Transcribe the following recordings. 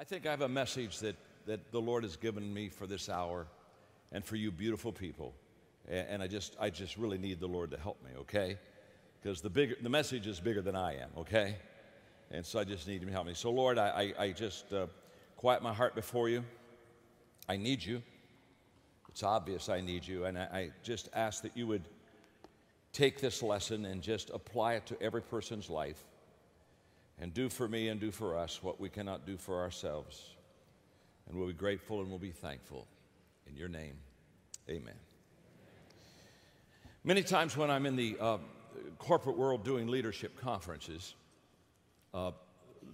I think I have a message that, that the Lord has given me for this hour and for you beautiful people. And, and I, just, I just really need the Lord to help me, okay? Because the, bigger, the message is bigger than I am, okay? And so I just need Him to help me. So, Lord, I, I, I just uh, quiet my heart before you. I need you. It's obvious I need you. And I, I just ask that you would take this lesson and just apply it to every person's life and do for me and do for us what we cannot do for ourselves. And we'll be grateful and we'll be thankful. In your name, amen. Many times when I'm in the uh, corporate world doing leadership conferences, uh,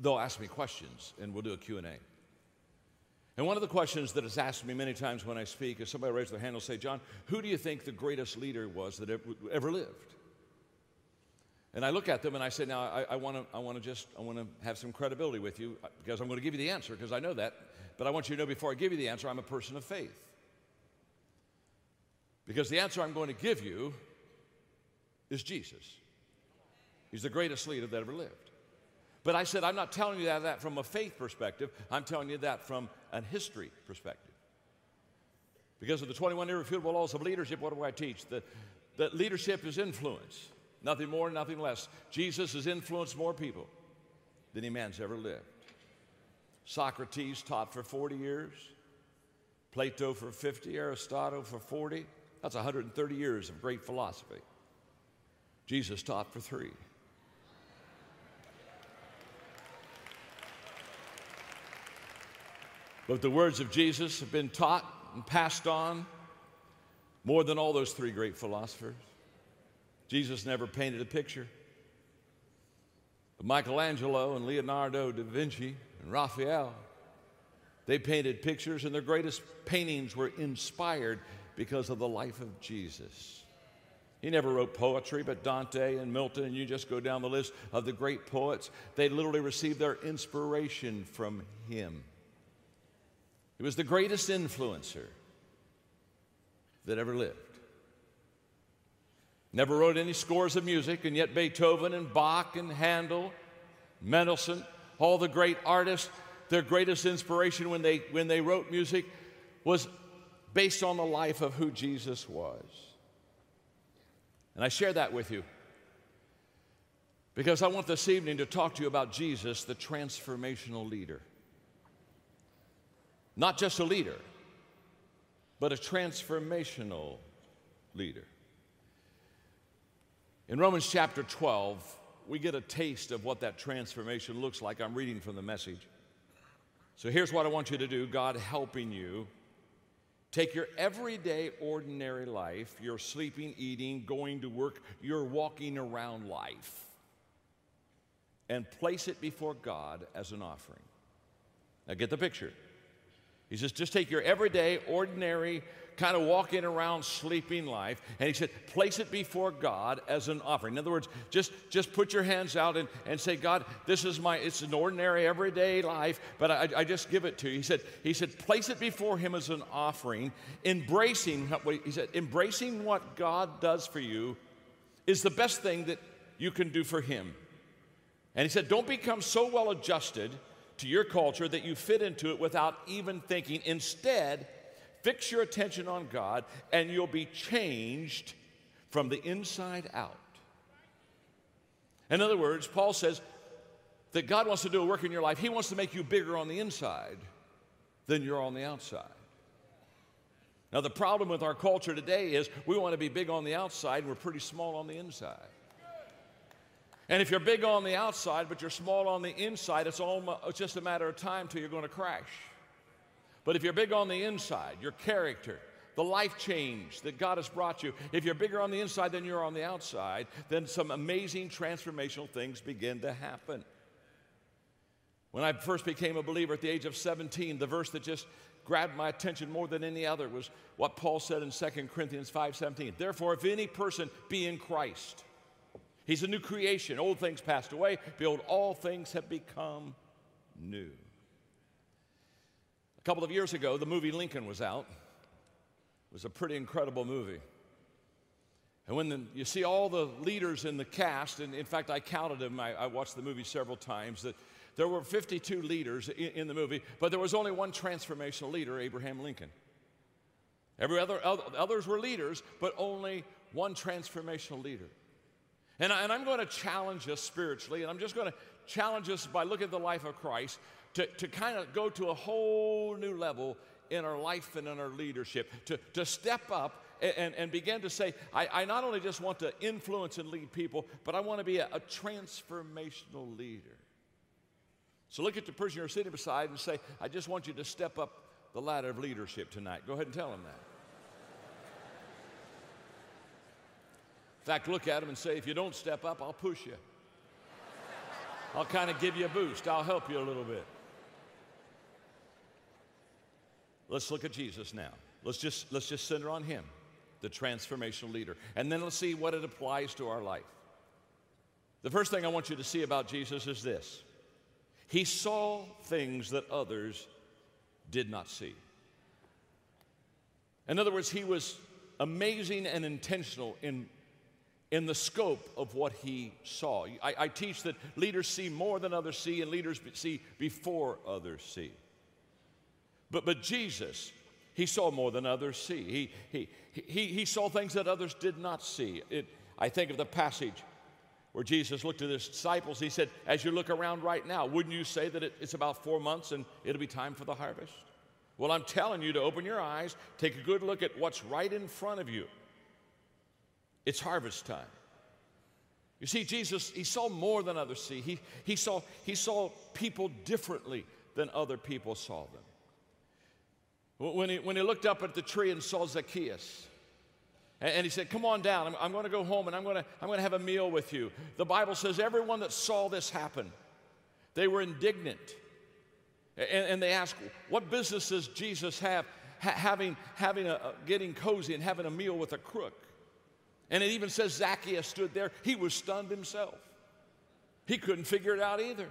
they'll ask me questions and we'll do a Q&A. And one of the questions that is asked me many times when I speak is somebody raise their hand and say, John, who do you think the greatest leader was that ever lived? And I look at them and I say, now I, I want to just, I want to have some credibility with you uh, because I'm going to give you the answer because I know that. But I want you to know before I give you the answer, I'm a person of faith. Because the answer I'm going to give you is Jesus. He's the greatest leader that ever lived. But I said, I'm not telling you that, that from a faith perspective, I'm telling you that from a history perspective. Because of the 21 irrefutable laws of leadership, what do I teach? That, that leadership is influence. Nothing more, nothing less. Jesus has influenced more people than any man's ever lived. Socrates taught for 40 years, Plato for 50, Aristotle for 40. That's 130 years of great philosophy. Jesus taught for three. But the words of Jesus have been taught and passed on more than all those three great philosophers. Jesus never painted a picture. But Michelangelo and Leonardo da Vinci and Raphael, they painted pictures, and their greatest paintings were inspired because of the life of Jesus. He never wrote poetry, but Dante and Milton, and you just go down the list of the great poets, they literally received their inspiration from him. He was the greatest influencer that ever lived. Never wrote any scores of music, and yet Beethoven and Bach and Handel, Mendelssohn, all the great artists, their greatest inspiration when they, when they wrote music was based on the life of who Jesus was. And I share that with you because I want this evening to talk to you about Jesus, the transformational leader. Not just a leader, but a transformational leader. In Romans chapter 12, we get a taste of what that transformation looks like. I'm reading from the message. So here's what I want you to do God helping you. Take your everyday, ordinary life, your sleeping, eating, going to work, your walking around life, and place it before God as an offering. Now get the picture. He says, just take your everyday, ordinary, kind of walking around sleeping life, and he said, place it before God as an offering. In other words, just, just put your hands out and, and say, God, this is my, it's an ordinary, everyday life, but I, I just give it to you. He said, he said, place it before him as an offering, embracing what he said, embracing what God does for you is the best thing that you can do for him. And he said, don't become so well adjusted to your culture that you fit into it without even thinking. Instead, fix your attention on God and you'll be changed from the inside out. In other words, Paul says that God wants to do a work in your life. He wants to make you bigger on the inside than you're on the outside. Now, the problem with our culture today is we want to be big on the outside and we're pretty small on the inside. And if you're big on the outside, but you're small on the inside, it's, almost, it's just a matter of time till you're going to crash. But if you're big on the inside, your character, the life change that God has brought you, if you're bigger on the inside than you're on the outside, then some amazing transformational things begin to happen. When I first became a believer at the age of 17, the verse that just grabbed my attention more than any other was what Paul said in 2 Corinthians 5:17. Therefore, if any person be in Christ, He's a new creation. Old things passed away. Behold, all things have become new. A couple of years ago, the movie Lincoln was out. It was a pretty incredible movie. And when the, you see all the leaders in the cast, and in fact, I counted them, I, I watched the movie several times, that There were 52 leaders in, in the movie, but there was only one transformational leader, Abraham Lincoln. Every other, others were leaders, but only one transformational leader. And, I, and I'm going to challenge us spiritually, and I'm just going to challenge us by looking at the life of Christ to, to kind of go to a whole new level in our life and in our leadership, to, to step up and, and begin to say, I, I not only just want to influence and lead people, but I want to be a, a transformational leader. So look at the person you're sitting beside and say, I just want you to step up the ladder of leadership tonight. Go ahead and tell them that. In fact, look at them and say, if you don't step up, I'll push you. I'll kind of give you a boost. I'll help you a little bit. Let's look at Jesus now. Let's just, let's just center on him, the transformational leader. And then let's see what it applies to our life. The first thing I want you to see about Jesus is this He saw things that others did not see. In other words, he was amazing and intentional in, in the scope of what he saw. I, I teach that leaders see more than others see, and leaders see before others see. But, but Jesus, he saw more than others see. He, he, he, he saw things that others did not see. It, I think of the passage where Jesus looked at his disciples. He said, As you look around right now, wouldn't you say that it, it's about four months and it'll be time for the harvest? Well, I'm telling you to open your eyes, take a good look at what's right in front of you. It's harvest time. You see, Jesus, he saw more than others see. He, he, saw, he saw people differently than other people saw them. When he, when he looked up at the tree and saw Zacchaeus, and, he said, Come on down, I'm, I'm going to go home and I'm going to I'm going to have a meal with you. The Bible says everyone that saw this happen, they were indignant. And, and they asked, What business does Jesus have ha- having, having a, getting cozy and having a meal with a crook? And it even says Zacchaeus stood there. He was stunned himself. He couldn't figure it out either.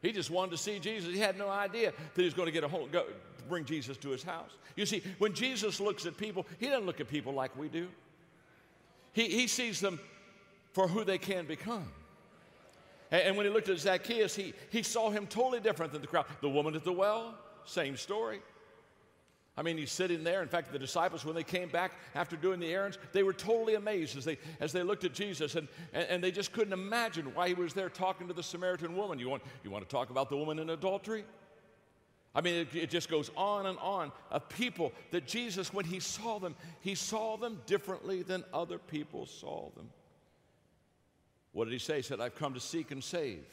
He just wanted to see Jesus. He had no idea that he was going to get a whole, go, bring Jesus to his house. You see, when Jesus looks at people, he doesn't look at people like we do. He, he sees them for who they can become. And, and when he looked at Zacchaeus, he, he saw him totally different than the crowd. The woman at the well, same story. I mean, he's sitting there. In fact, the disciples, when they came back after doing the errands, they were totally amazed as they, as they looked at Jesus, and, and, and they just couldn't imagine why he was there talking to the Samaritan woman. You want, you want to talk about the woman in adultery? I mean, it, it, just goes on and on of people that Jesus, when he saw them, he saw them differently than other people saw them. What did he say? He said, I've come to seek and save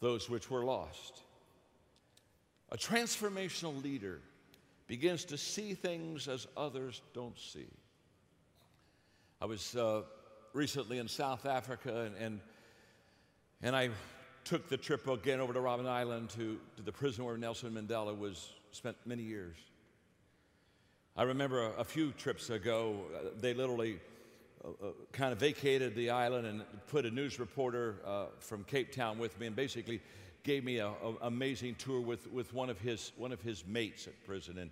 those which were lost. A transformational leader begins to see things as others don't see. I was uh, recently in South Africa and, and, and I took the trip again over to Robben Island to, to the prison where Nelson Mandela was spent many years. I remember a, a few trips ago, uh, they literally uh, uh, kind of vacated the island and put a news reporter uh, from Cape Town with me and basically gave me an amazing tour with, with one, of his, one of his mates at prison. And,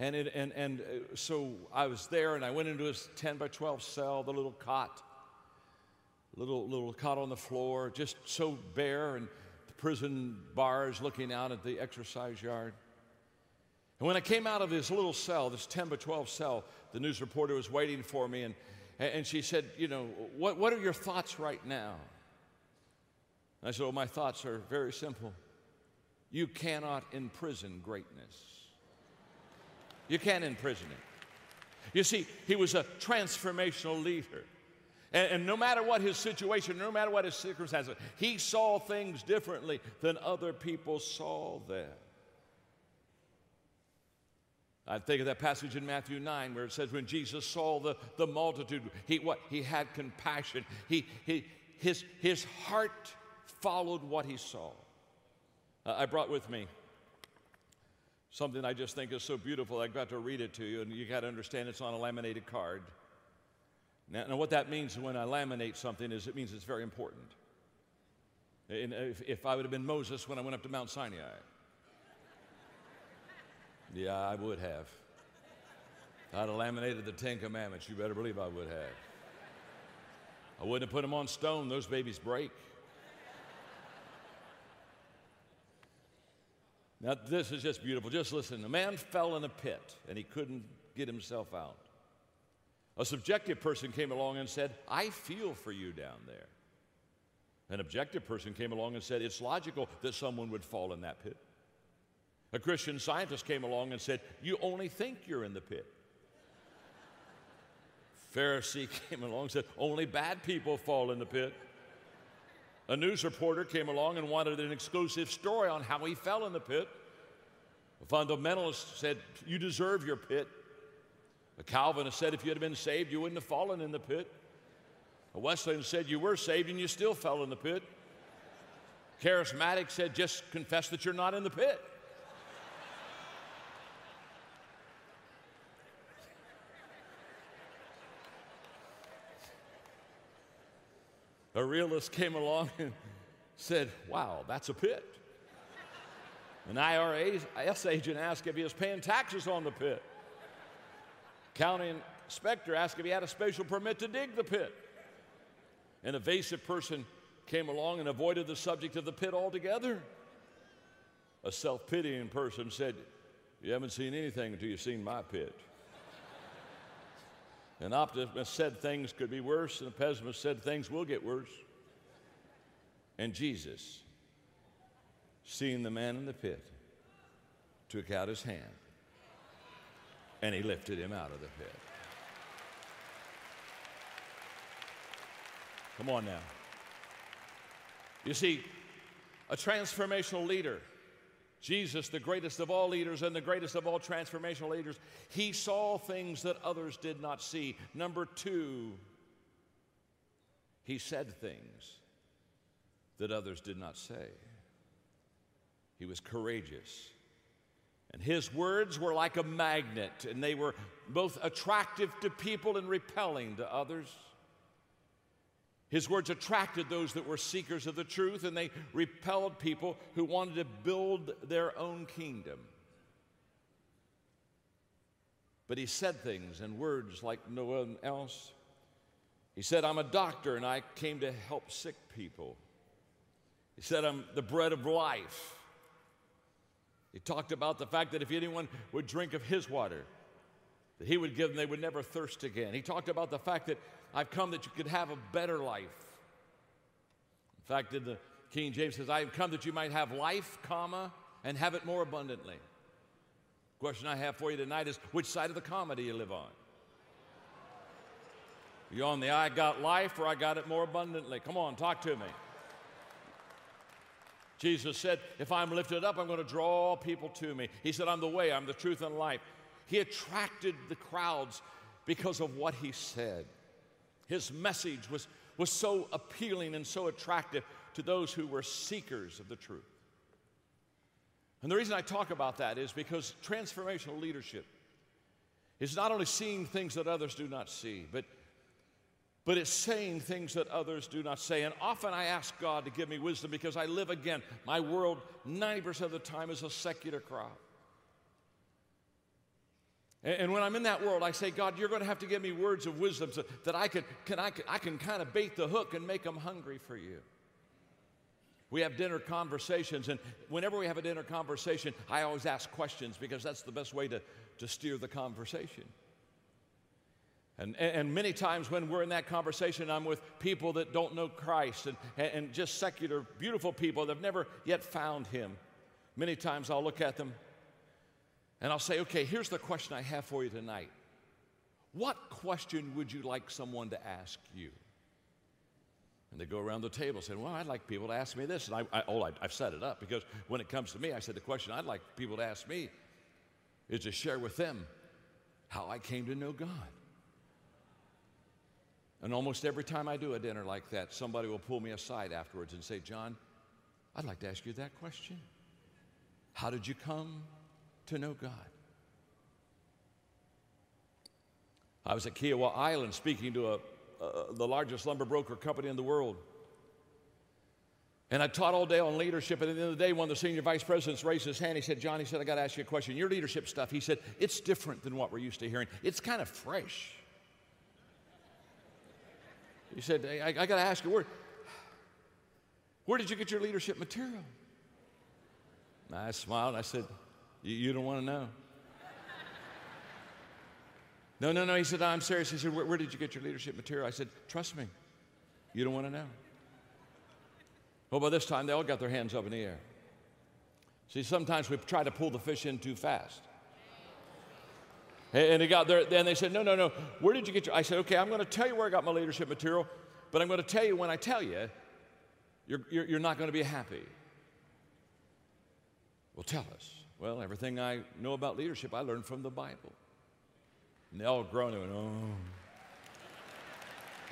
and, it, and, and uh, so I was there and I went into his 10 by 12 cell, the little cot little, little cot on the floor, just so bare, and the prison bars looking out at the exercise yard. And when I came out of this little cell, this 10 by 12 cell, the news reporter was waiting for me, and, and she said, You know, what, what are your thoughts right now? And I said, Well, my thoughts are very simple. You cannot imprison greatness. You can't imprison it. You see, he was a transformational leader. And, and, no matter what his situation, no matter what his circumstances, he saw things differently than other people saw them. I think of that passage in Matthew 9 where it says, when Jesus saw the, the multitude, he, what? he had compassion. He, he, his, his heart followed what he saw. Uh, I brought with me something I just think is so beautiful. I've got to read it to you, and you got to understand it's on a laminated card. Now, now, what that means when I laminate something is it means it's very important. And if, if I would have been Moses when I went up to Mount Sinai, yeah, I would have. I'd have laminated the Ten Commandments. You better believe I would have. I wouldn't have put them on stone. Those babies break. Now, this is just beautiful. Just listen. A man fell in a pit and he couldn't get himself out. A subjective person came along and said, I feel for you down there. An objective person came along and said, It's logical that someone would fall in that pit. A Christian scientist came along and said, You only think you're in the pit. Pharisee came along and said, Only bad people fall in the pit. A news reporter came along and wanted an exclusive story on how he fell in the pit. A fundamentalist said, You deserve your pit. A Calvinist said, If you had been saved, you wouldn't have fallen in the pit. A Wesleyan said, You were saved and you still fell in the pit. Charismatic said, Just confess that you're not in the pit. a realist came along and said, Wow, that's a pit. An IRS agent asked if he was paying taxes on the pit. County inspector asked if he had a special permit to dig the pit. An evasive person came along and avoided the subject of the pit altogether. A self pitying person said, You haven't seen anything until you've seen my pit. An optimist said things could be worse, and a pessimist said things will get worse. And Jesus, seeing the man in the pit, took out his hand and he lifted him out of the pit. Come on now. You see, a transformational leader Jesus, the greatest of all leaders and the greatest of all transformational leaders, he saw things that others did not see. Number two, he said things that others did not say. He was courageous. And his words were like a magnet, and they were both attractive to people and repelling to others. His words attracted those that were seekers of the truth, and they repelled people who wanted to build their own kingdom. But he said things in words like no one else. He said, I'm a doctor and I came to help sick people. He said, I'm the bread of life. He talked about the fact that if anyone would drink of his water, that he would give them, they would never thirst again. He talked about the fact that I've come that you could have a better life. In fact, in the King James says, I have come that you might have life, comma, and have it more abundantly. Question I have for you tonight is which side of the comma do you live on? You on the I got life or I got it more abundantly? Come on, talk to me. Jesus said, If I'm lifted up, I'm going to draw people to me. He said, I'm the way, I'm the truth, and life. He attracted the crowds because of what he said. His message was, was so appealing and so attractive to those who were seekers of the truth. And the reason I talk about that is because transformational leadership is not only seeing things that others do not see, but, but it's saying things that others do not say. And often I ask God to give me wisdom because I live again. My world, 90% of the time, is a secular crowd. And when I'm in that world, I say, God, you're going to have to give me words of wisdom so that I can, can, I, can, I can kind of bait the hook and make them hungry for you. We have dinner conversations, and whenever we have a dinner conversation, I always ask questions because that's the best way to, to steer the conversation. And, and many times when we're in that conversation, I'm with people that don't know Christ and, and just secular, beautiful people that have never yet found Him. Many times I'll look at them and I'll say, okay, here's the question I have for you tonight. What question would you like someone to ask you? And they go around the table saying, Well, I'd like people to ask me this. And I, I oh, I, I've set it up because when it comes to me, I said, The question I'd like people to ask me is to share with them how I came to know God. And almost every time I do a dinner like that, somebody will pull me aside afterwards and say, John, I'd like to ask you that question. How did you come to know God. I was at Kiawah Island speaking to a, uh, the largest lumber broker company in the world. And I taught all day on leadership. And at the end of the day, one of the senior vice presidents raised his hand. He said, John, he said, I got to ask you a question. Your leadership stuff, he said, it's different than what we're used to hearing. It's kind of fresh. He said, I, I got to ask you, where, where did you get your leadership material? I smiled I said, You don't want to know? no, no, no. He said, I'm serious. He said, where, where did you get your leadership material? I said, Trust me, you don't want to know. Well, by this time, they all got their hands up in the air. See, sometimes we try to pull the fish in too fast. And they got there, then they said, No, no, no, where did you get your? I said, Okay, I'm going to tell you where I got my leadership material, but I'm going to tell you when I tell you, you're, you're, you're not going to be happy. Well, tell us. Well, everything I know about leadership, I learned from the Bible. And they all groaned and went, Oh.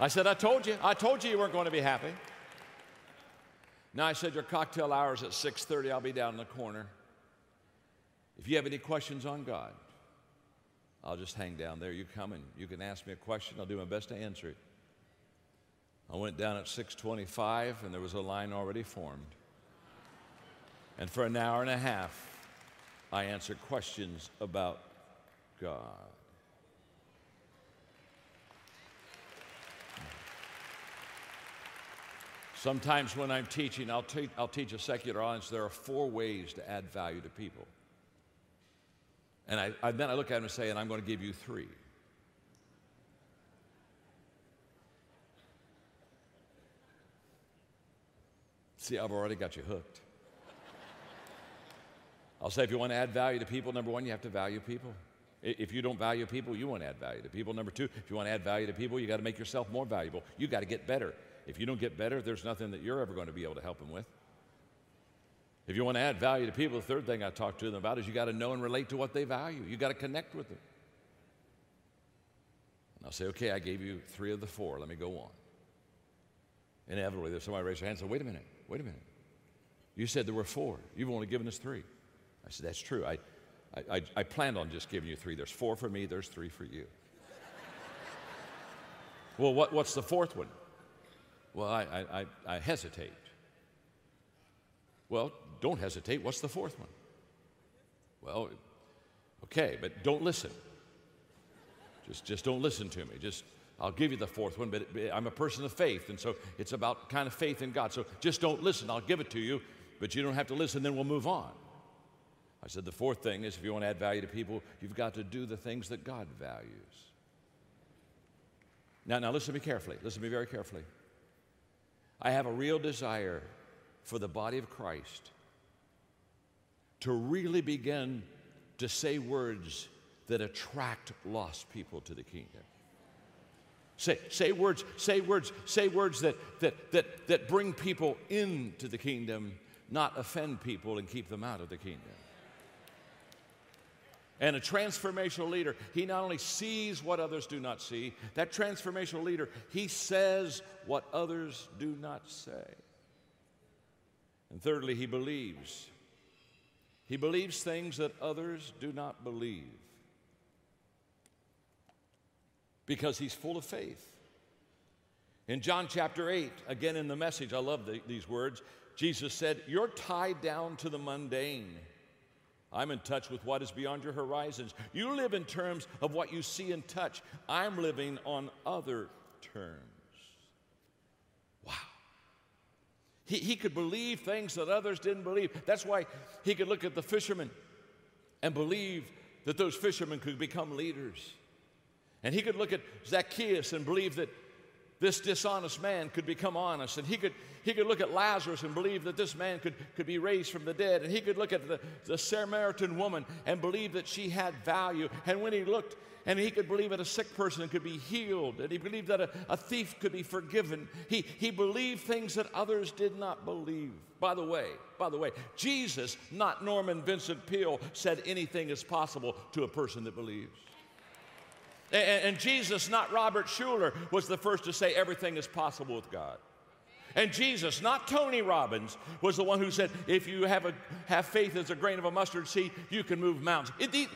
I said, I told you. I told you you weren't going to be happy. Now I said your cocktail hours at 6:30. I'll be down in the corner. If you have any questions on God, I'll just hang down there. You come and you can ask me a question. I'll do my best to answer it. I went down at 6:25 and there was a line already formed. And for an hour and a half, I answered questions about God. Sometimes when I'm teaching, I'll, te- I'll teach a secular audience, there are four ways to add value to people. And I, I, then I look at them and say, and I'm going to give you three. See, I've already got you hooked. I'll say if you want to add value to people, number one, you have to value people. If you don't value people, you won't add value to people. Number two, if you want to add value to people, you got to make yourself more valuable. You got to get better. If you don't get better, there's nothing that you're ever going to be able to help them with. If you want to add value to people, the third thing I talk to them about is you got to know and relate to what they value. You got to connect with them. And I'll say, okay, I gave you three of the four. Let me go on. Inevitably, there's somebody raise their hand and say, wait a minute, wait a minute. You said there were four. You've only given us three. I said, that's true. I, I, I, planned on just giving you three. There's four for me, there's three for you. well, what, what's the fourth one? Well, I, I, I hesitate. Well, don't hesitate. What's the fourth one? Well, okay, but don't listen. Just, just don't listen to me. Just, I'll give you the fourth one, but I'm a person of faith, and so it's about kind of faith in God. So just don't listen. I'll give it to you, but you don't have to listen, then we'll move on. I said the fourth thing is if you want to add value to people, you've got to do the things that God values. Now, now listen to me carefully. Listen to me very carefully. I have a real desire for the body of Christ to really begin to say words that attract lost people to the kingdom. Say, say words, say words, say words that, that, that, that bring people into the kingdom, not offend people and keep them out of the kingdom. And a transformational leader, he not only sees what others do not see, that transformational leader, he says what others do not say. And thirdly, he believes. He believes things that others do not believe because he's full of faith. In John chapter 8, again in the message, I love the, these words, Jesus said, You're tied down to the mundane. I'm in touch with what is beyond your horizons. You live in terms of what you see and touch. I'm living on other terms. Wow. He, he could believe things that others didn't believe. That's why he could look at the fishermen and believe that those fishermen could become leaders. And he could look at Zacchaeus and believe that this dishonest man could become honest. And he could, he could look at Lazarus and believe that this man could, could be raised from the dead. And he could look at the, the Samaritan woman and believe that she had value. And when he looked, and he could believe that a sick person could be healed. And he believed that a, a thief could be forgiven. He, he believed things that others did not believe. By the way, by the way, Jesus, not Norman Vincent Peale, said anything is possible to a person that believes. And, and Jesus, not Robert Schuller, was the first to say everything is possible with God. And Jesus, not Tony Robbins, was the one who said, if you have, a, have faith as a grain of a mustard seed, you can move mountains. It,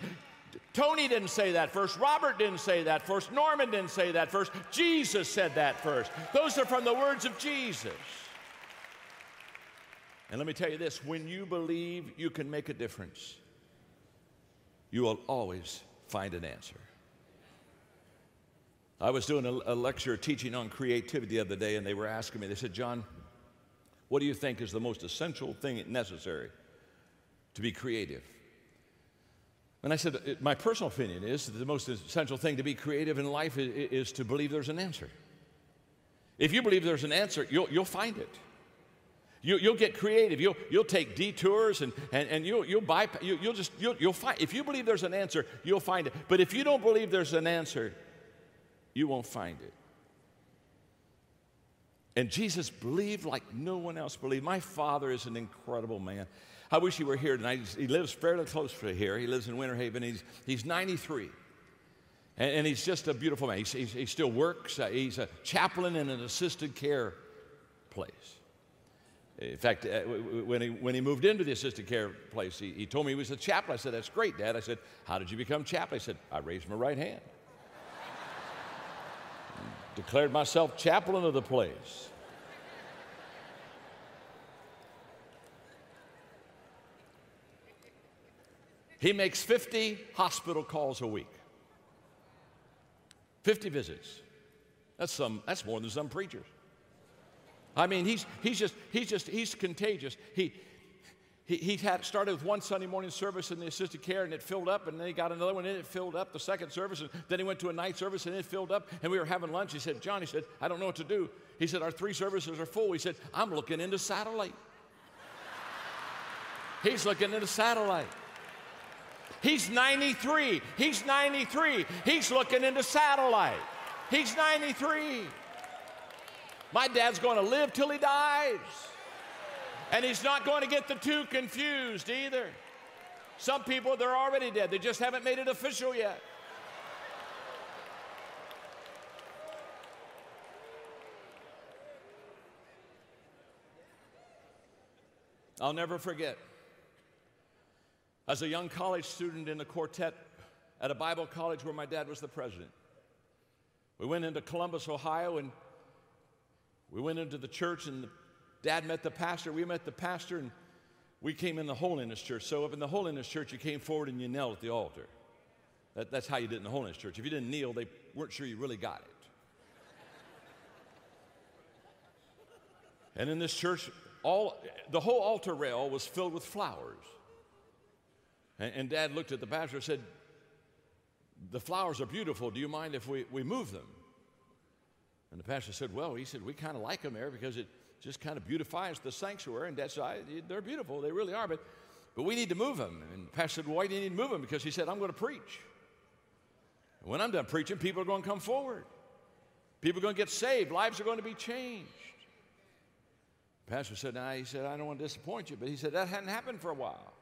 Tony didn't say that first. Robert didn't say that first. Norman didn't say that first. Jesus said that first. Those are from the words of Jesus. And let me tell you this when you believe you can make a difference, you will always find an answer. I was doing a, a, lecture teaching on creativity the other day, and they were asking me, they said, John, what do you think is the most essential thing necessary to be creative. And I said, My personal opinion is that the most essential thing to be creative in life is, is to believe there's an answer. If you believe there's an answer, you'll, you'll find it. You, will get creative. You'll, you'll take detours and, and, and you'll, you'll, buy, you, will just, you'll, you'll find, if you believe there's an answer, you'll find it. But if you don't believe there's an answer, you won't find it. And Jesus believed like no one else believed. My father is an incredible man. I wish he were here tonight. He lives fairly close to here. He lives in Winter Haven. He's, he's 93. And, and he's just a beautiful man. He's, he's, he still works. Uh, he's a chaplain in an assisted care place. In fact, uh, when, he, when he moved into the assisted care place, he, he told me he was a chaplain. I said, That's great, Dad. I said, How did you become chaplain? He said, I raised my right hand. Declared myself chaplain of the place. He makes 50 hospital calls a week. 50 visits. That's some that's more than some preachers. I mean, he's, he's just, he's just, he's contagious. He, he, had started with one Sunday morning service in the assisted care and it filled up, and then he got another one and it filled up, the second service, and then he went to a night service and it filled up, and we were having lunch. He said, John, he said, I don't know what to do. He said, Our three services are full. He said, I'm looking into satellite. He's looking into satellite. He's 93. He's 93. He's looking into satellite. He's 93. My dad's going to live till he dies. And he's not going to get the two confused either. Some people, they're already dead, they just haven't made it official yet. I'll never forget. As a young college student in the quartet at a Bible college where my dad was the president, we went into Columbus, Ohio, and we went into the church, and dad met the pastor. We met the pastor, and we came in the Holiness Church. So, up in the Holiness Church, you came forward and you knelt at the altar. That, that's how you did in the Holiness Church. If you didn't kneel, they weren't sure you really got it. And in this church, all, the whole altar rail was filled with flowers. And, and Dad looked at the pastor and said, The flowers are beautiful. Do you mind if we, we move them? And the pastor said, Well, he said, we kind of like them there because it just kind of beautifies the sanctuary. And that's, I, they're beautiful, they really are, but, but we need to move them. And pastor Why do you need to move them? Because he said, I'm going to preach. And when I'm done preaching, people are going to come forward. People are going to get saved. Lives are going to be changed. The pastor said, Now, he said, I don't want to disappoint you, but he said, That hadn't happened for a while.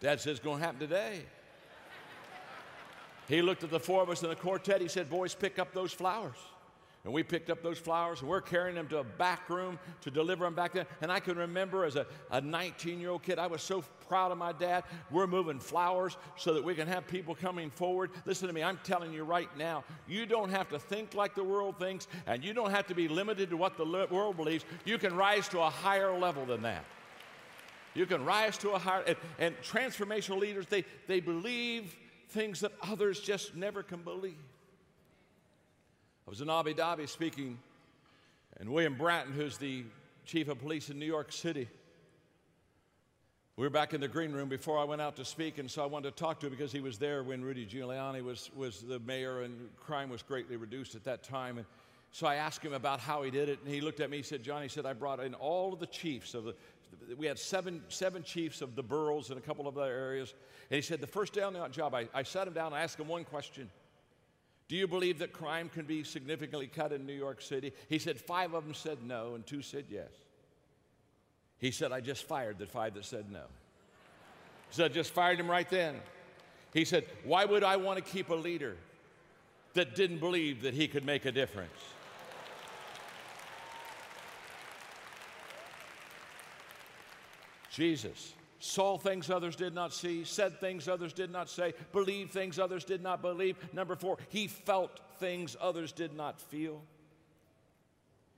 Dad says, It's going to happen today. He looked at the four of us in the quartet. He said, Boys, pick up those flowers. And we picked up those flowers and we're carrying them to a back room to deliver them back there. And I can remember as a, a 19 year old kid, I was so proud of my dad. We're moving flowers so that we can have people coming forward. Listen to me, I'm telling you right now, you don't have to think like the world thinks and you don't have to be limited to what the world believes. You can rise to a higher level than that. You can rise to a higher, and, and transformational leaders, they, they believe things that others just never can believe. I was in Abu Dhabi speaking, and William Bratton, who's the chief of police in New York City, we were back in the green room before I went out to speak, and so I wanted to talk to him because he was there when Rudy Giuliani was, was the mayor and crime was greatly reduced at that time. And so I asked him about how he did it, and he looked at me. He said, "John," he said, "I brought in all of the chiefs of the we had seven, seven chiefs of the boroughs and a couple of other areas. And he said, the first day on the job, I, I sat him down I asked him one question. Do you believe that crime can be significantly cut in New York City? He said, five of them said no and two said yes. He said, I just fired the five that said no. So I just fired him right then. He said, Why would I want to keep a leader that didn't believe that he could make a difference? Jesus saw things others did not see, said things others did not say, believed things others did not believe. Number four, he felt things others did not feel.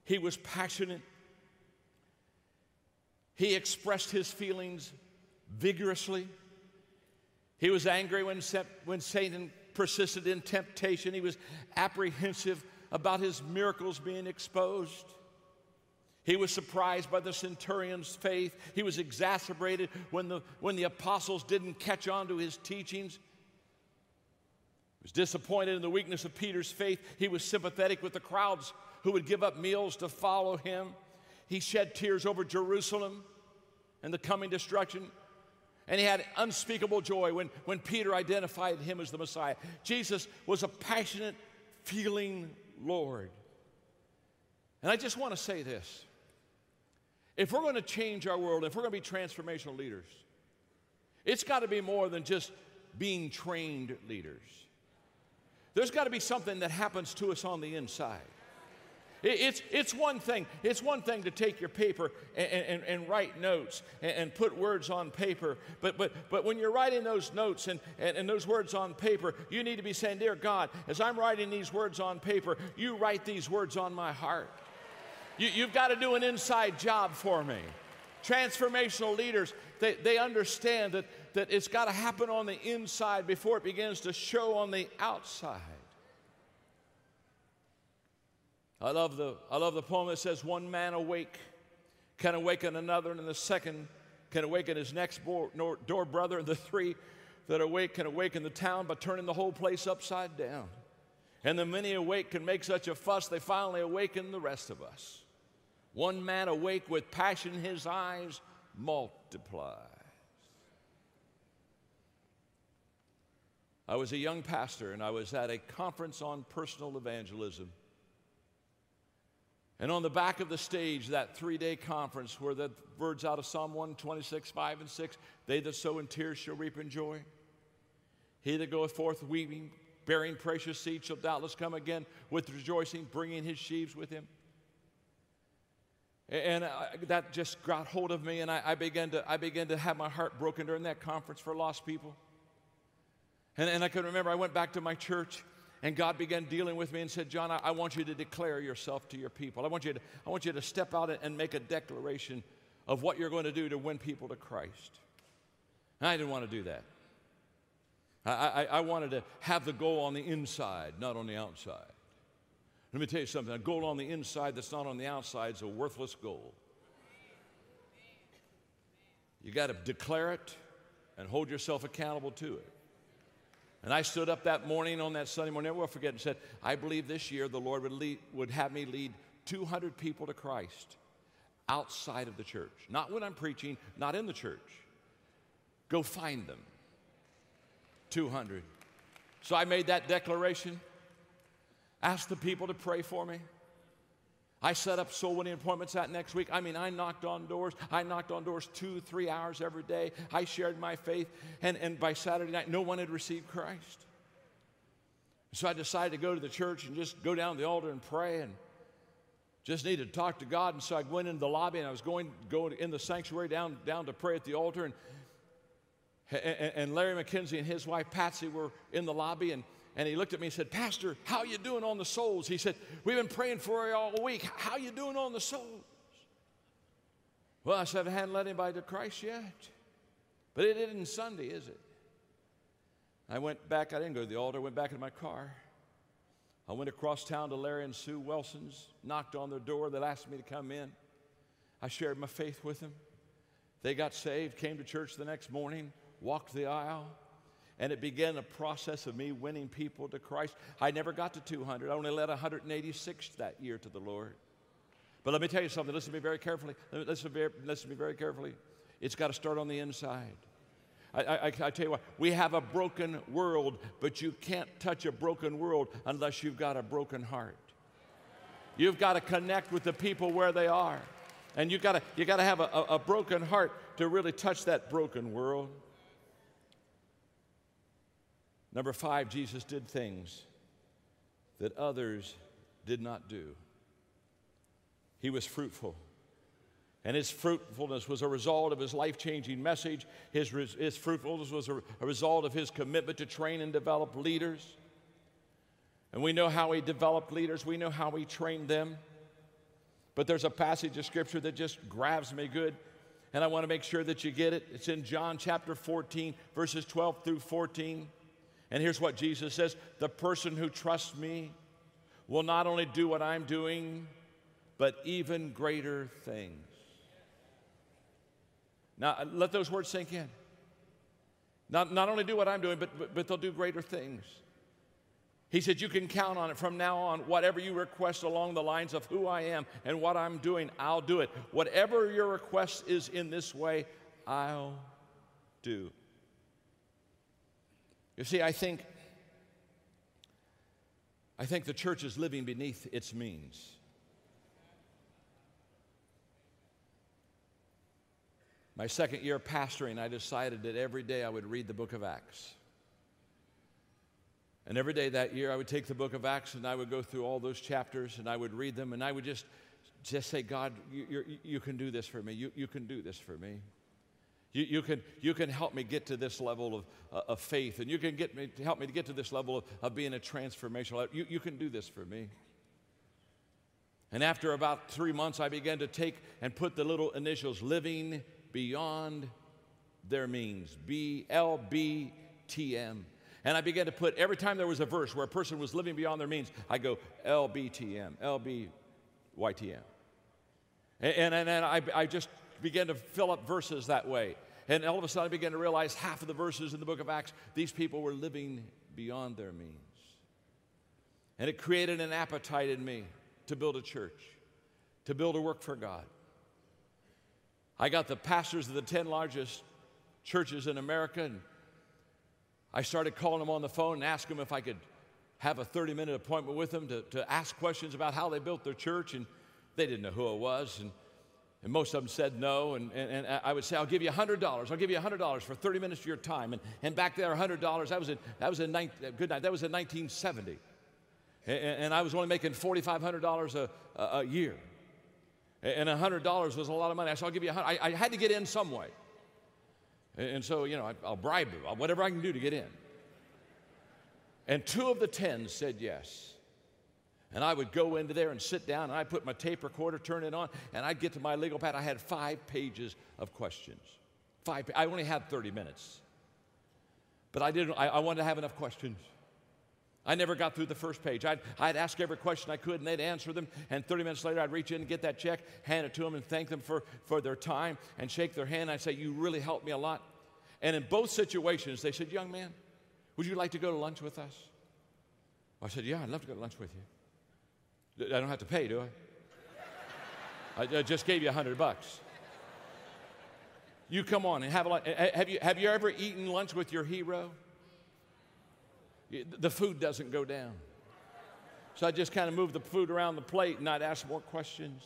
He was passionate. He expressed his feelings vigorously. He was angry when, when Satan persisted in temptation. He was apprehensive about his miracles being exposed. He was surprised by the centurion's faith. He was exacerbated when the, when the apostles didn't catch on to his teachings. He was disappointed in the weakness of Peter's faith. He was sympathetic with the crowds who would give up meals to follow him. He shed tears over Jerusalem and the coming destruction. And he had unspeakable joy when, when Peter identified him as the Messiah. Jesus was a passionate, feeling Lord. And I just want to say this if we're going to change our world, if we're going to be transformational leaders, it's got to be more than just being trained leaders. There's got to be something that happens to us on the inside. It's, it's, one thing, it's one thing to take your paper and, and, and write notes and, and, put words on paper, but, but, but when you're writing those notes and, and, and those words on paper, you need to be saying, Dear God, as I'm writing these words on paper, you write these words on my heart. You, you've got to do an inside job for me. Transformational leaders, they, they understand that, that it's got to happen on the inside before it begins to show on the outside. I love the, I love the poem that says, One man awake can awaken another, and the second can awaken his next door brother, and the three that awake can awaken the town by turning the whole place upside down. And the many awake can make such a fuss, they finally awaken the rest of us. One man awake with passion in his eyes multiplies. I was a young pastor and I was at a conference on personal evangelism. And on the back of the stage, that three day conference where the words out of Psalm 126, 5 and 6 they that sow in tears shall reap in joy. He that goeth forth weeping, bearing precious seed, shall doubtless come again with rejoicing, bringing his sheaves with him. And I, that just got hold of me, and I, I, began to, I began to have my heart broken during that conference for lost people. And, and I can remember I went back to my church and God began dealing with me and said, John, I, I, want you to declare yourself to your people. I want you to, I want you to step out and make a declaration of what you're going to do to win people to Christ. And I didn't want to do that. I, I, I wanted to have the goal on the inside, not on the outside. Let me tell you something a goal on the inside that's not on the outside is a worthless goal. You got to declare it and hold yourself accountable to it. And I stood up that morning on that Sunday morning, never will forget, and said, I believe this year the Lord would, lead, would have me lead 200 people to Christ outside of the church. Not when I'm preaching, not in the church. Go find them. 200. So I made that declaration, asked the people to pray for me. I set up soul winning appointments that next week. I mean, I knocked on doors. I knocked on doors two, three hours every day. I shared my faith. And, and by Saturday night, no one had received Christ. So I decided to go to the church and just go down to the altar and pray and just needed to talk to God. And so I went into the lobby and I was going, going in the sanctuary down, down to pray at the altar. And, and, and Larry McKenzie and his wife Patsy were in the lobby. And and he looked at me and said, Pastor, how you doing on the souls? He said, We've been praying for you all week. How you doing on the souls? Well, I said, I hadn't led anybody to Christ yet. But it isn't Sunday, is it? I went back, I didn't go to the altar, I went back in my car. I went across town to Larry and Sue Wilson's, knocked on their door. They asked me to come in. I shared my faith with them. They got saved, came to church the next morning, walked the aisle and it began a process of me winning people to Christ. I never got to 200. I only led 186 that year to the Lord. But let me tell you something. Listen to me very carefully. Listen to me, listen to me very carefully. It's got to start on the inside. I, I, I, tell you what, we have a broken world, but you can't touch a broken world unless you've got a broken heart. You've got to connect with the people where they are. And you've got to, you got to have a, a, a broken heart to really touch that broken world. Number five, Jesus did things that others did not do. He was fruitful. And his fruitfulness was a result of his life changing message. His, his fruitfulness was a, a result of his commitment to train and develop leaders. And we know how he developed leaders, we know how he trained them. But there's a passage of scripture that just grabs me good, and I want to make sure that you get it. It's in John chapter 14, verses 12 through 14. And here's what Jesus says The person who trusts me will not only do what I'm doing, but even greater things. Now, let those words sink in. Not, not only do what I'm doing, but, but, but they'll do greater things. He said, You can count on it from now on. Whatever you request along the lines of who I am and what I'm doing, I'll do it. Whatever your request is in this way, I'll do. You see, I think, I think the church is living beneath its means. My second year pastoring, I decided that every day I would read the book of Acts. And every day that year, I would take the book of Acts and I would go through all those chapters and I would read them and I would just, just say, God, you, you can do this for me. You, you can do this for me. You, you, can, you can help me get to this level of, uh, of faith and you can get me, to help me to get to this level of, of being a transformational. You, you can do this for me. And after about three months, I began to take and put the little initials living beyond their means. B L B T M. And I began to put every time there was a verse where a person was living beyond their means, I go L B T M, L B Y T M. And, and, and I, I just began to fill up verses that way. And all of a sudden, I began to realize half of the verses in the book of Acts, these people were living beyond their means. And it created an appetite in me to build a church, to build a work for God. I got the pastors of the 10 largest churches in America, and I started calling them on the phone and asking them if I could have a 30 minute appointment with them to, to ask questions about how they built their church, and they didn't know who I was. And, and most of them said no. And, and, and I would say, I'll give you $100. I'll give you $100 for 30 minutes of your time. And, and back there, $100, that was in, that was in, good night, that was in 1970. And, and I was only making $4,500 a, a, a year. And $100 was a lot of money. I said, I'll give you 100 I, I had to get in some way. And so, you know, I, will bribe you, whatever I can do to get in. And two of the 10 said yes. And I would go into there and sit down, and I'd put my tape recorder, turn it on, and I'd get to my legal pad. I had five pages of questions. Five, I only had 30 minutes. But I didn't, I, I wanted to have enough questions. I never got through the first page. I'd, I'd ask every question I could, and they'd answer them. And 30 minutes later, I'd reach in and get that check, hand it to them, and thank them for, for their time, and shake their hand. I'd say, You really helped me a lot. And in both situations, they said, Young man, would you like to go to lunch with us? I said, Yeah, I'd love to go to lunch with you. I don't have to pay, do I? I just gave you a hundred bucks. You come on and have a lunch. Have you, have you ever eaten lunch with your hero? the food doesn't go down. So I just kind of moved the food around the plate and I'd ask more questions.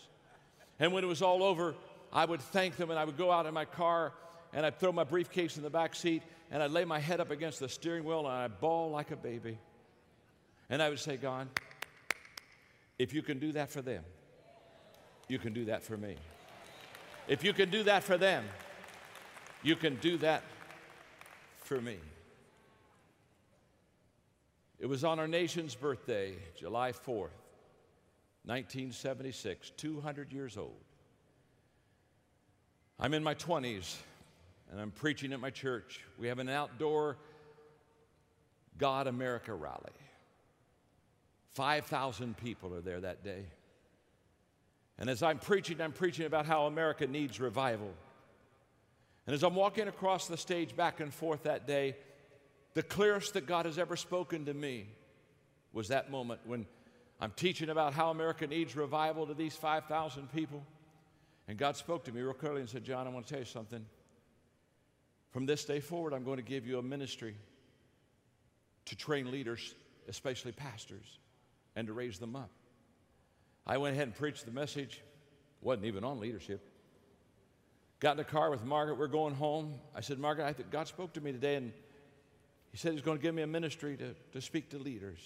And when it was all over, I would thank them and I would go out in my car and I'd throw my briefcase in the back seat and I'd lay my head up against the steering wheel and I'd bawl like a baby. And I would say, God, if you can do that for them, you can do that for me. If you can do that for them, you can do that for me. It was on our nation's birthday, July 4th, 1976, 200 years old. I'm in my 20s and I'm preaching at my church. We have an outdoor God America rally. 5,000 people are there that day. And as I'm preaching, I'm preaching about how America needs revival. And as I'm walking across the stage back and forth that day, the clearest that God has ever spoken to me was that moment when I'm teaching about how America needs revival to these 5,000 people. And God spoke to me real clearly and said, John, I want to tell you something. From this day forward, I'm going to give you a ministry to train leaders, especially pastors, and to raise them up. I went ahead and preached the message, wasn't even on leadership. Got in the car with Margaret, we're going home. I said, Margaret, I think God spoke to me today, and he said he's going to give me a ministry to, to speak to leaders.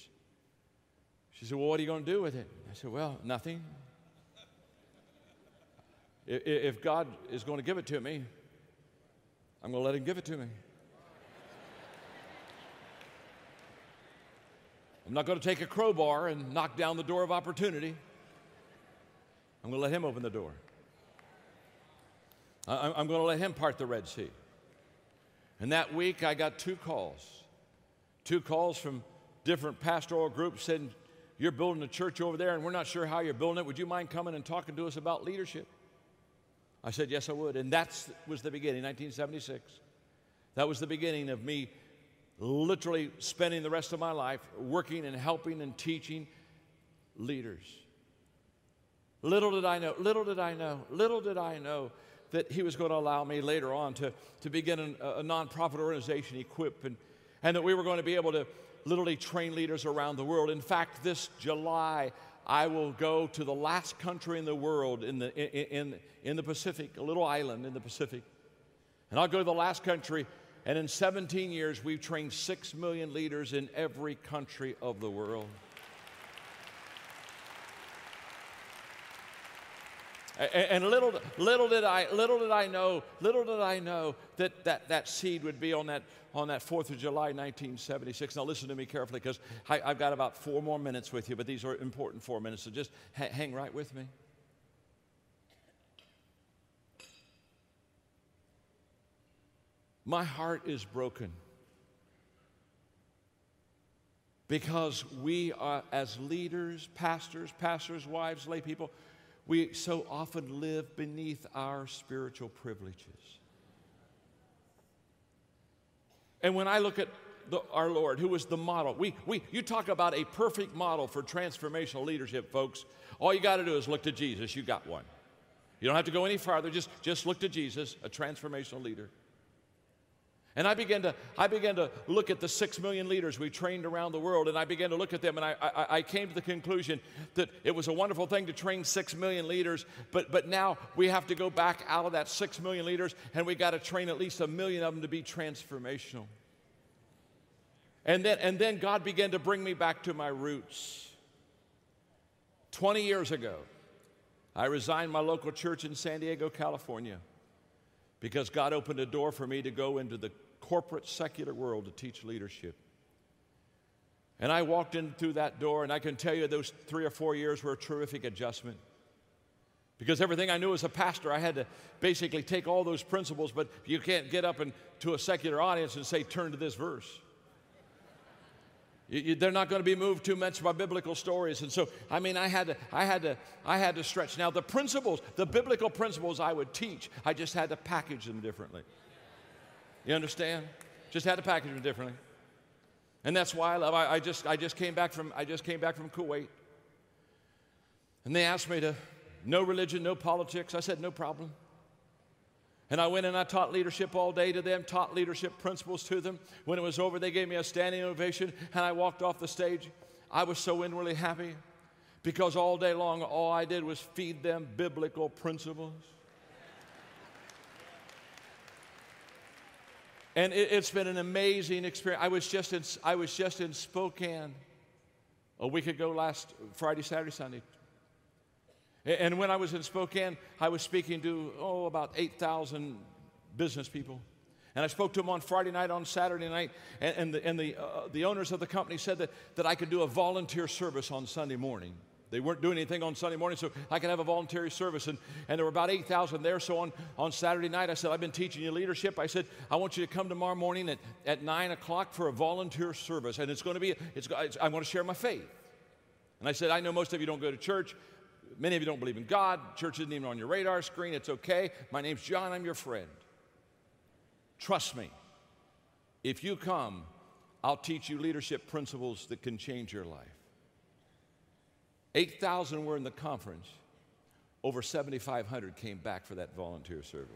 She said, Well, what are you going to do with it? I said, Well, nothing. If God is going to give it to me, I'm going to let Him give it to me. I'm not going to take a crowbar and knock down the door of opportunity. I'm going to let Him open the door. I'm going to let Him part the Red Sea. And that week, I got two calls. Two calls from different pastoral groups saying, you're building a church over there and we're not sure how you're building it. Would you mind coming and talking to us about leadership? I said, Yes, I would. And that was the beginning, 1976. That was the beginning of me literally spending the rest of my life working and helping and teaching leaders. Little did I know, little did I know, little did I know that he was going to allow me later on to, to begin an, a nonprofit organization, Equip, and, and that we were going to be able to literally train leaders around the world. In fact, this July, I will go to the last country in the world in the, in, in, in the Pacific, a little island in the Pacific. And I'll go to the last country, and in 17 years, we've trained 6 million leaders in every country of the world. And little, little, did I, little did I know, little did I know that that, that seed would be on that, on that 4th of July, 1976. Now listen to me carefully because I've got about four more minutes with you, but these are important four minutes, so just ha- hang right with me. My heart is broken because we are, as leaders, pastors, pastors' wives, lay people, we so often live beneath our spiritual privileges. And when I look at the, our Lord, who was the model, we, we, you talk about a perfect model for transformational leadership, folks. All you got to do is look to Jesus. You got one. You don't have to go any farther. Just, just look to Jesus, a transformational leader. And I began to, I began to look at the six million leaders we trained around the world, and I began to look at them, and I, I, I, came to the conclusion that it was a wonderful thing to train six million leaders, but, but now we have to go back out of that six million leaders, and we got to train at least a million of them to be transformational. And then, and then God began to bring me back to my roots. 20 years ago, I resigned my local church in San Diego, California, because God opened a door for me to go into the corporate secular world to teach leadership. And I walked in through that door, and I can tell you those three or four years were a terrific adjustment. Because everything I knew as a pastor, I had to basically take all those principles, but you can't get up and, to a secular audience and say, turn to this verse. They're not going to be moved too much by biblical stories. And so, I mean, I had, to, I, had to, I had to stretch. Now, the principles, the biblical principles I would teach, I just had to package them differently. You understand? Just had to package them differently. And that's why I love. I, I, just I just came back from I just came back from Kuwait. And they asked me to no religion, no politics. I said no problem. And I went and I taught leadership all day to them, taught leadership principles to them. When it was over, they gave me a standing ovation, and I walked off the stage. I was so inwardly happy because all day long, all I did was feed them biblical principles. And it, has been an amazing experience. I was, just in, I was just in Spokane a week ago, last Friday, Saturday, Sunday. And when I was in Spokane, I was speaking to, oh, about 8,000 business people. And I spoke to them on Friday night, on Saturday night, and, and, the, and the, uh, the owners of the company said that, that I could do a volunteer service on Sunday morning. They weren't doing anything on Sunday morning, so I could have a voluntary service. And, and there were about 8,000 there. So on, on Saturday night, I said, I've been teaching you leadership. I said, I want you to come tomorrow morning at, at 9 o'clock for a volunteer service. And it's going to be, it's, it's, I'm going to share my faith. And I said, I know most of you don't go to church. Many of you don't believe in God. Church isn't even on your radar screen. It's okay. My name's John. I'm your friend. Trust me. If you come, I'll teach you leadership principles that can change your life. 8,000 were in the conference. Over 7,500 came back for that volunteer service.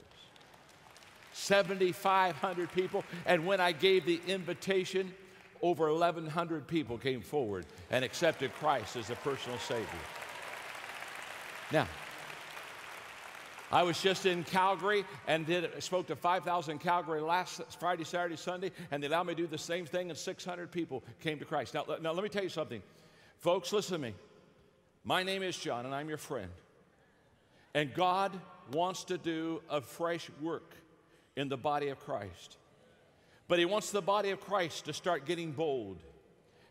7,500 people. And when I gave the invitation, over 1,100 people came forward and accepted Christ as a personal Savior. Now, I was just in Calgary and did, spoke to 5,000 Calgary last Friday, Saturday, Sunday, and they allowed me to do the same thing, and 600 people came to Christ. Now, now let me tell you something. Folks, listen to me. My name is John, and I'm your friend. And God wants to do a fresh work in the body of Christ. But He wants the body of Christ to start getting bold.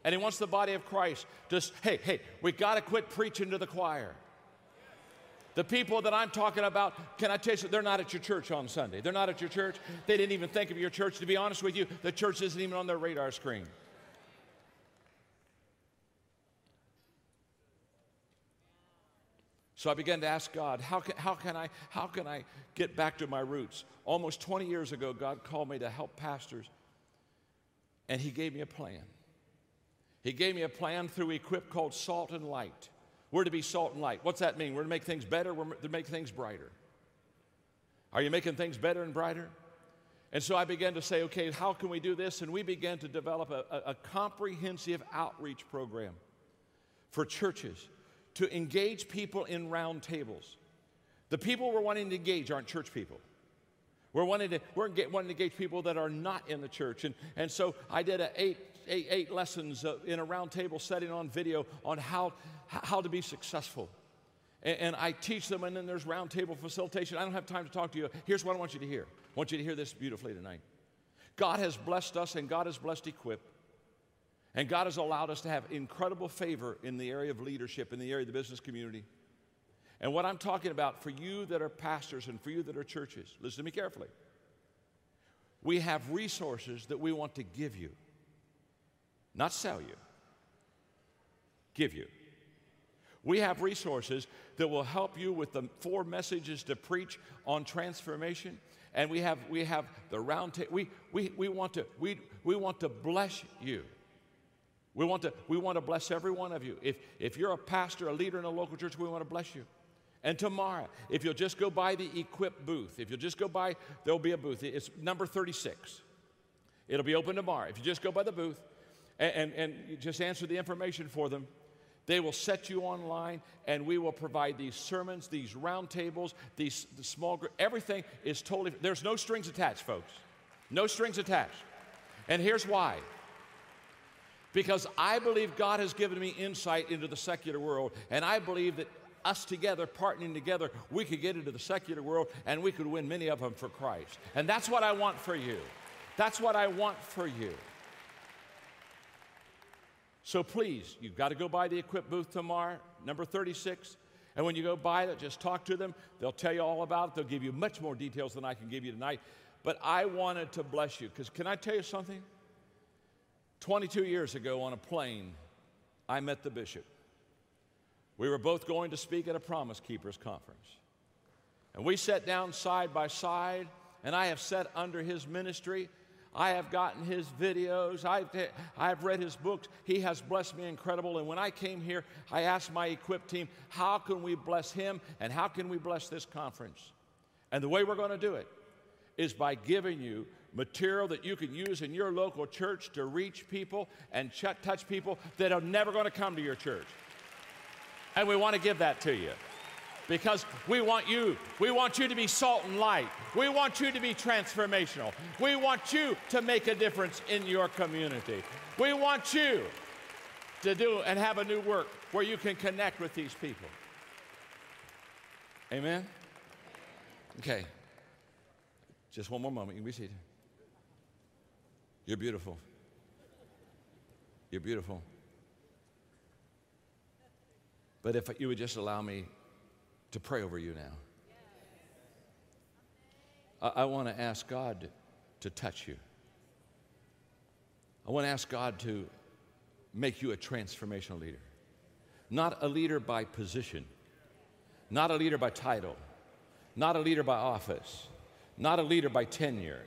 And He wants the body of Christ to, hey, hey, we got to quit preaching to the choir. The people that I'm talking about, can I tell you, they're not at your church on Sunday. They're not at your church. They didn't even think of your church. To be honest with you, the church isn't even on their radar screen. So I began to ask God, how can, how, can I, how can I get back to my roots? Almost 20 years ago, God called me to help pastors, and He gave me a plan. He gave me a plan through Equip called Salt and Light. We're to be salt and light. What's that mean? We're to make things better, we're to make things brighter. Are you making things better and brighter? And so I began to say, okay, how can we do this? And we began to develop a, a, a comprehensive outreach program for churches to engage people in round tables. The people we're wanting to engage aren't church people. We're wanting to, we're wanting to engage people that are not in the church. And, and so I did a eight, eight, eight lessons uh, in a roundtable setting on video on how, how to be successful. And, and I teach them, and then there's roundtable facilitation. I don't have time to talk to you. Here's what I want you to hear. I want you to hear this beautifully tonight. God has blessed us, and God has blessed Equip and God has allowed us to have incredible favor in the area of leadership, in the area of the business community. And what I'm talking about for you that are pastors and for you that are churches, listen to me carefully. We have resources that we want to give you, not sell you, give you. We have resources that will help you with the four messages to preach on transformation. And we have, we have the round table. We, we, we, want to, we, we want to bless you. We want to, we want to bless every one of you. If, if you're a pastor, a leader in a local church, we want to bless you. And tomorrow, if you'll just go by the Equip booth, if you'll just go by, there'll be a booth. It's number 36. It'll be open tomorrow. If you just go by the booth and, and, and just answer the information for them, they will set you online and we will provide these sermons, these roundtables, these the small group. Everything is totally, there's no strings attached, folks. No strings attached. And here's why because I believe God has given me insight into the secular world, and I believe that us together, partnering together, we could get into the secular world and we could win many of them for Christ. And that's what I want for you. That's what I want for you. So please, you've got to go by the Equip booth tomorrow, number 36. And when you go by it, just talk to them. They'll tell you all about it. They'll give you much more details than I can give you tonight. But I wanted to bless you because can I tell you something? 22 years ago on a plane, I met the bishop. We were both going to speak at a Promise Keepers conference. And we sat down side by side, and I have sat under his ministry. I have gotten his videos. I've, I've read his books. He has blessed me incredible. And when I came here, I asked my equip team, how can we bless him and how can we bless this conference? And the way we're going to do it is by giving you material that you can use in your local church to reach people and ch- touch people that are never going to come to your church. And we want to give that to you because we want you we want you to be salt and light. We want you to be transformational. We want you to make a difference in your community. We want you to do and have a new work where you can connect with these people. Amen? Okay. Just one more moment. You can be seated. You're beautiful. You're beautiful. But if you would just allow me to pray over you now, I, I want to ask God to touch you. I want to ask God to make you a transformational leader. Not a leader by position, not a leader by title, not a leader by office, not a leader by tenure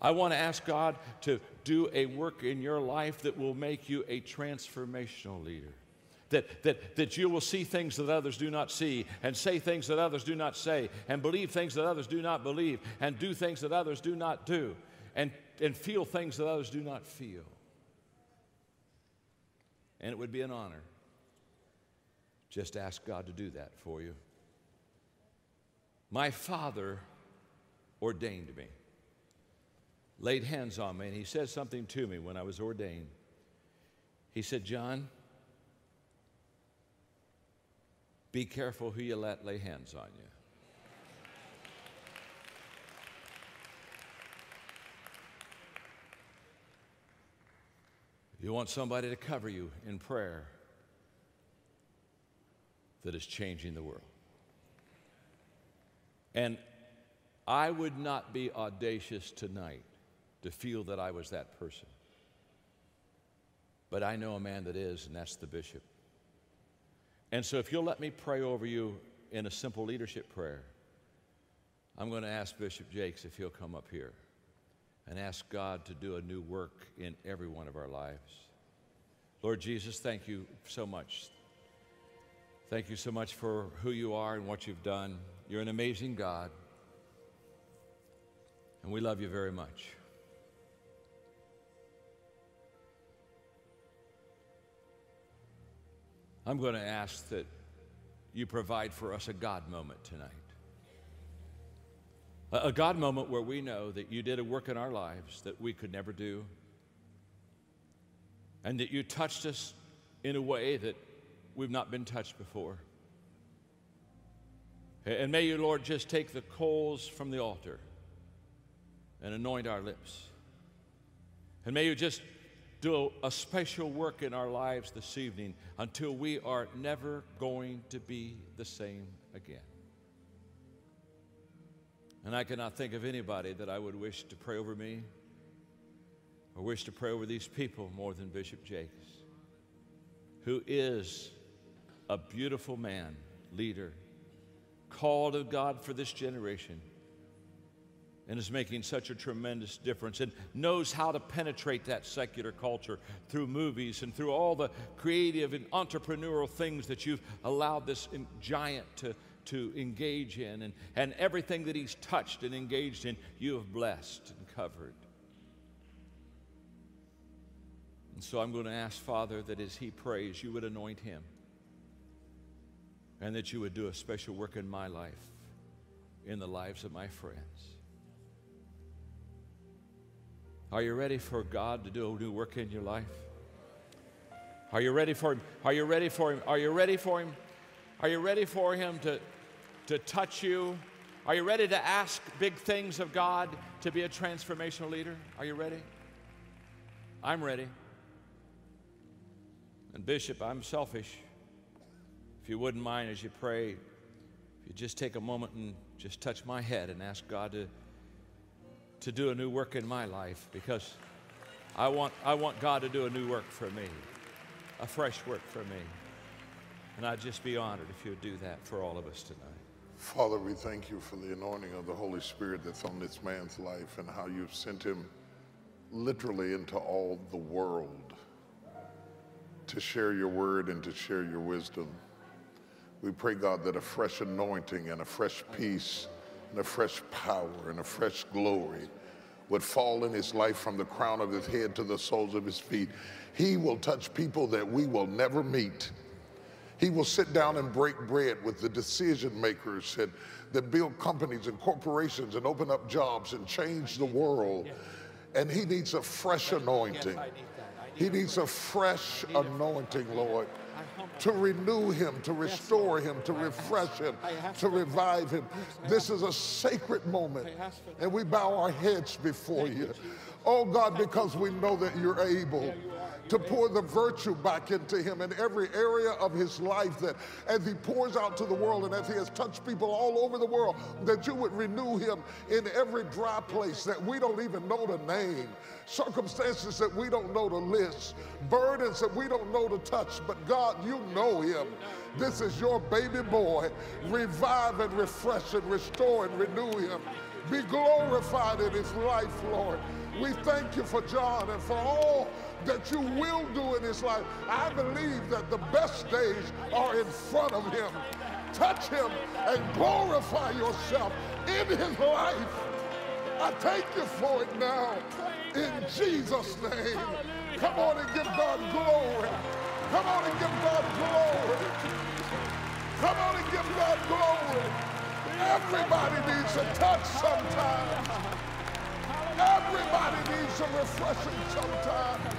I want to ask God to do a work in your life that will make you a transformational leader. That, that, that you will see things that others do not see, and say things that others do not say, and believe things that others do not believe, and do things that others do not do, and, and feel things that others do not feel. And it would be an honor just ask God to do that for you. My Father ordained me laid hands on me, and he said something to me when I was ordained. He said, John, be careful who you let lay hands on you. You want somebody to cover you in prayer that is changing the world. And I would not be audacious tonight to feel that I was that person. But I know a man that is, and that's the bishop. And so, if you'll let me pray over you in a simple leadership prayer, I'm going to ask Bishop Jakes if he'll come up here and ask God to do a new work in every one of our lives. Lord Jesus, thank you so much. Thank you so much for who you are and what you've done. You're an amazing God, and we love you very much. I'm going to ask that you provide for us a God moment tonight. A God moment where we know that you did a work in our lives that we could never do, and that you touched us in a way that we've not been touched before. And may you, Lord, just take the coals from the altar and anoint our lips. And may you just do a special work in our lives this evening until we are never going to be the same again. And I cannot think of anybody that I would wish to pray over me or wish to pray over these people more than Bishop Jakes, who is a beautiful man, leader, called of God for this generation, and is making such a tremendous difference and knows how to penetrate that secular culture through movies and through all the creative and entrepreneurial things that you've allowed this giant to to engage in, and, and everything that he's touched and engaged in, you have blessed and covered. And so I'm going to ask, Father, that as he prays, you would anoint him and that you would do a special work in my life, in the lives of my friends. Are you ready for God to do a new work in your life? Are you ready for him? Are you ready for him? Are you ready for him? Are you ready for him to to touch you? Are you ready to ask big things of God to be a transformational leader? Are you ready? I'm ready. And, Bishop, I'm selfish. If you wouldn't mind as you pray, if you just take a moment and just touch my head and ask God to, to do a new work in my life because I want, I want God to do a new work for me, a fresh work for me. And I'd just be honored if you would do that for all of us tonight. Father, we thank you for the anointing of the Holy Spirit that's on this man's life and how you've sent him literally into all the world to share your word and to share your wisdom. We pray, God, that a fresh anointing and a fresh peace and a fresh power and a fresh glory would fall in his life from the crown of his head to the soles of his feet. He will touch people that we will never meet. He will sit down and break bread with the decision makers that, that build companies and corporations and open up jobs and change the world. And he needs a fresh anointing. He needs a fresh anointing, Lord, to renew him, to restore him, to refresh him, to revive him. This is a sacred moment, and we bow our heads before you. Oh God, because we know that you're able to pour the virtue back into him in every area of his life that as he pours out to the world and as he has touched people all over the world, that you would renew him in every dry place that we don't even know the name, circumstances that we don't know the list, burdens that we don't know to touch, but God, you know him. This is your baby boy. Revive and refresh and restore and renew him. Be glorified in his life, Lord. We thank you for John and for all that you will do in his life. I believe that the best days are in front of him. Touch him and glorify yourself in his life. I thank you for it now in Jesus' name. Come on and give God glory. Come on and give God glory. Come on and give God glory. Everybody needs a touch sometimes. Everybody needs a refreshing sometimes.